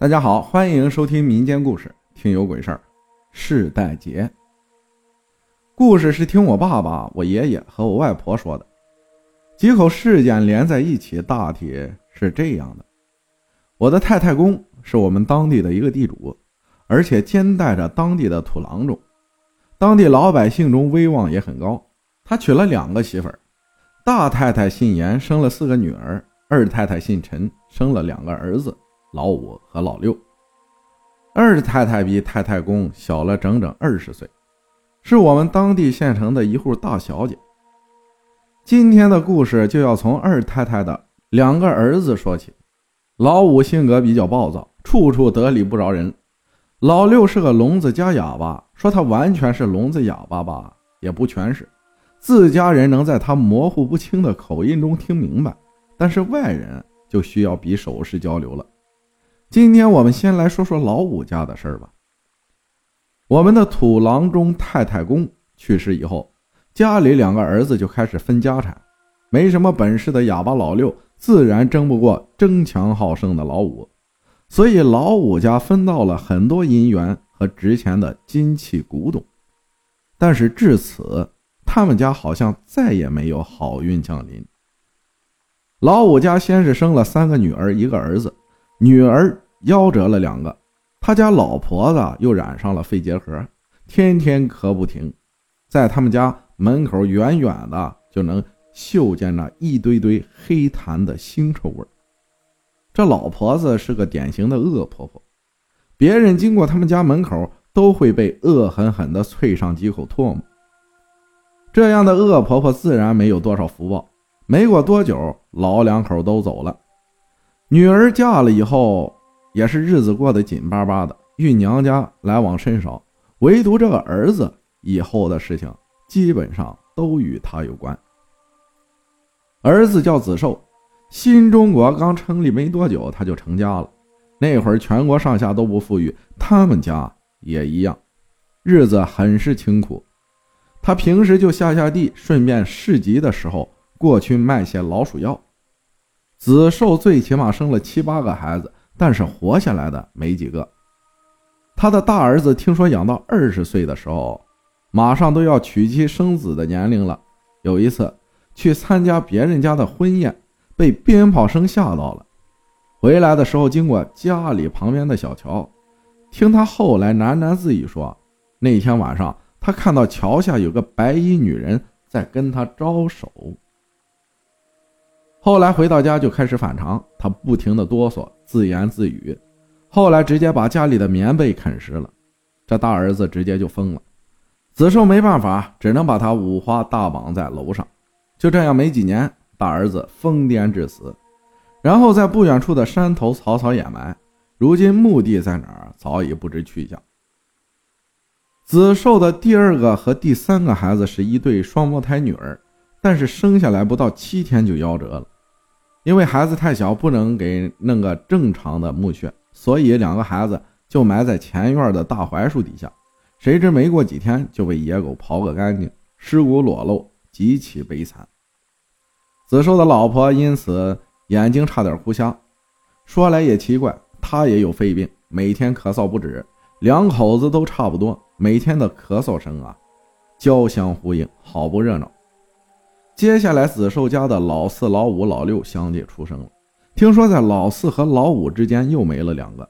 大家好，欢迎收听民间故事，听有鬼事儿。世代劫，故事是听我爸爸、我爷爷和我外婆说的。几口事件连在一起，大体是这样的：我的太太公是我们当地的一个地主，而且兼带着当地的土郎中，当地老百姓中威望也很高。他娶了两个媳妇儿，大太太姓严，生了四个女儿；二太太姓陈，生了两个儿子。老五和老六，二太太比太太公小了整整二十岁，是我们当地县城的一户大小姐。今天的故事就要从二太太的两个儿子说起。老五性格比较暴躁，处处得理不饶人；老六是个聋子加哑巴，说他完全是聋子哑巴吧，也不全是。自家人能在他模糊不清的口音中听明白，但是外人就需要比手势交流了。今天我们先来说说老五家的事儿吧。我们的土郎中太太公去世以后，家里两个儿子就开始分家产。没什么本事的哑巴老六自然争不过争强好胜的老五，所以老五家分到了很多银元和值钱的金器古董。但是至此，他们家好像再也没有好运降临。老五家先是生了三个女儿，一个儿子。女儿夭折了两个，他家老婆子又染上了肺结核，天天咳不停，在他们家门口远远的就能嗅见那一堆堆黑痰的腥臭味这老婆子是个典型的恶婆婆，别人经过他们家门口都会被恶狠狠地啐上几口唾沫。这样的恶婆婆自然没有多少福报，没过多久，老两口都走了。女儿嫁了以后，也是日子过得紧巴巴的，与娘家来往甚少。唯独这个儿子，以后的事情基本上都与他有关。儿子叫子寿，新中国刚成立没多久，他就成家了。那会儿全国上下都不富裕，他们家也一样，日子很是清苦。他平时就下下地，顺便市集的时候过去卖些老鼠药。子寿最起码生了七八个孩子，但是活下来的没几个。他的大儿子听说养到二十岁的时候，马上都要娶妻生子的年龄了。有一次去参加别人家的婚宴，被鞭炮声吓到了。回来的时候经过家里旁边的小桥，听他后来喃喃自语说，那天晚上他看到桥下有个白衣女人在跟他招手。后来回到家就开始反常，他不停的哆嗦，自言自语。后来直接把家里的棉被啃食了，这大儿子直接就疯了。子寿没办法，只能把他五花大绑在楼上。就这样没几年，大儿子疯癫致死，然后在不远处的山头草草掩埋。如今墓地在哪儿，早已不知去向。子寿的第二个和第三个孩子是一对双胞胎女儿，但是生下来不到七天就夭折了。因为孩子太小，不能给弄个正常的墓穴，所以两个孩子就埋在前院的大槐树底下。谁知没过几天就被野狗刨个干净，尸骨裸露，极其悲惨。子寿的老婆因此眼睛差点哭瞎。说来也奇怪，他也有肺病，每天咳嗽不止，两口子都差不多，每天的咳嗽声啊，交相呼应，好不热闹。接下来，子寿家的老四、老五、老六相继出生了。听说在老四和老五之间又没了两个。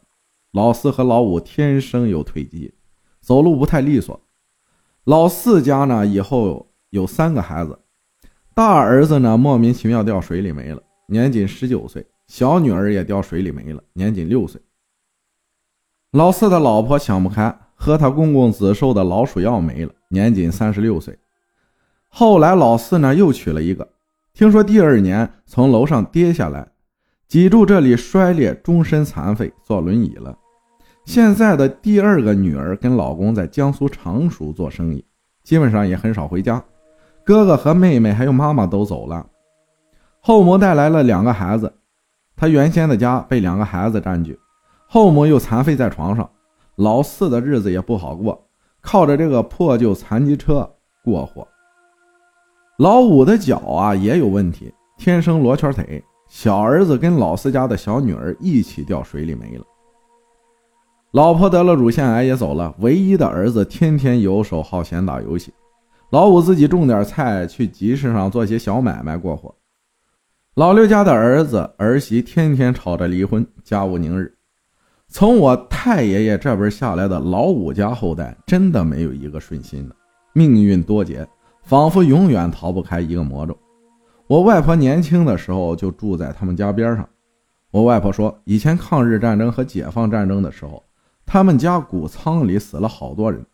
老四和老五天生有腿疾，走路不太利索。老四家呢，以后有三个孩子，大儿子呢莫名其妙掉水里没了，年仅十九岁；小女儿也掉水里没了，年仅六岁。老四的老婆想不开，喝他公公子寿的老鼠药没了，年仅三十六岁。后来老四呢又娶了一个，听说第二年从楼上跌下来，脊柱这里摔裂，终身残废，坐轮椅了。现在的第二个女儿跟老公在江苏常熟做生意，基本上也很少回家。哥哥和妹妹还有妈妈都走了，后母带来了两个孩子，她原先的家被两个孩子占据，后母又残废在床上，老四的日子也不好过，靠着这个破旧残疾车过活。老五的脚啊也有问题，天生罗圈腿。小儿子跟老四家的小女儿一起掉水里没了。老婆得了乳腺癌也走了，唯一的儿子天天游手好闲打游戏。老五自己种点菜，去集市上做些小买卖过活。老六家的儿子儿媳天天吵着离婚，家务宁日。从我太爷爷这边下来的老五家后代，真的没有一个顺心的，命运多劫，仿佛永远逃不开一个魔咒。我外婆年轻的时候就住在他们家边上。我外婆说，以前抗日战争和解放战争的时候，他们家谷仓里死了好多人，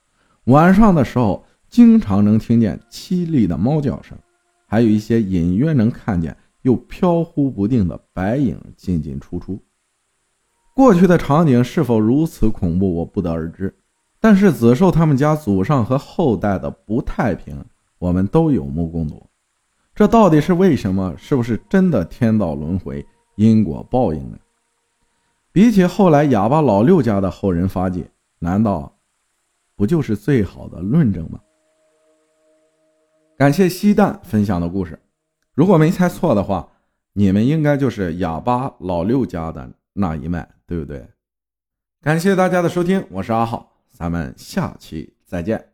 晚上的时候经常能听见凄厉的猫叫声，还有一些隐约能看见又飘忽不定的白影进进出出。过去的场景是否如此恐怖，我不得而知。但是子寿他们家祖上和后代的不太平，我们都有目共睹。这到底是为什么？是不是真的天道轮回、因果报应呢？比起后来哑巴老六家的后人发迹，难道不就是最好的论证吗？感谢西蛋分享的故事。如果没猜错的话，你们应该就是哑巴老六家的那一脉。对不对？感谢大家的收听，我是阿浩，咱们下期再见。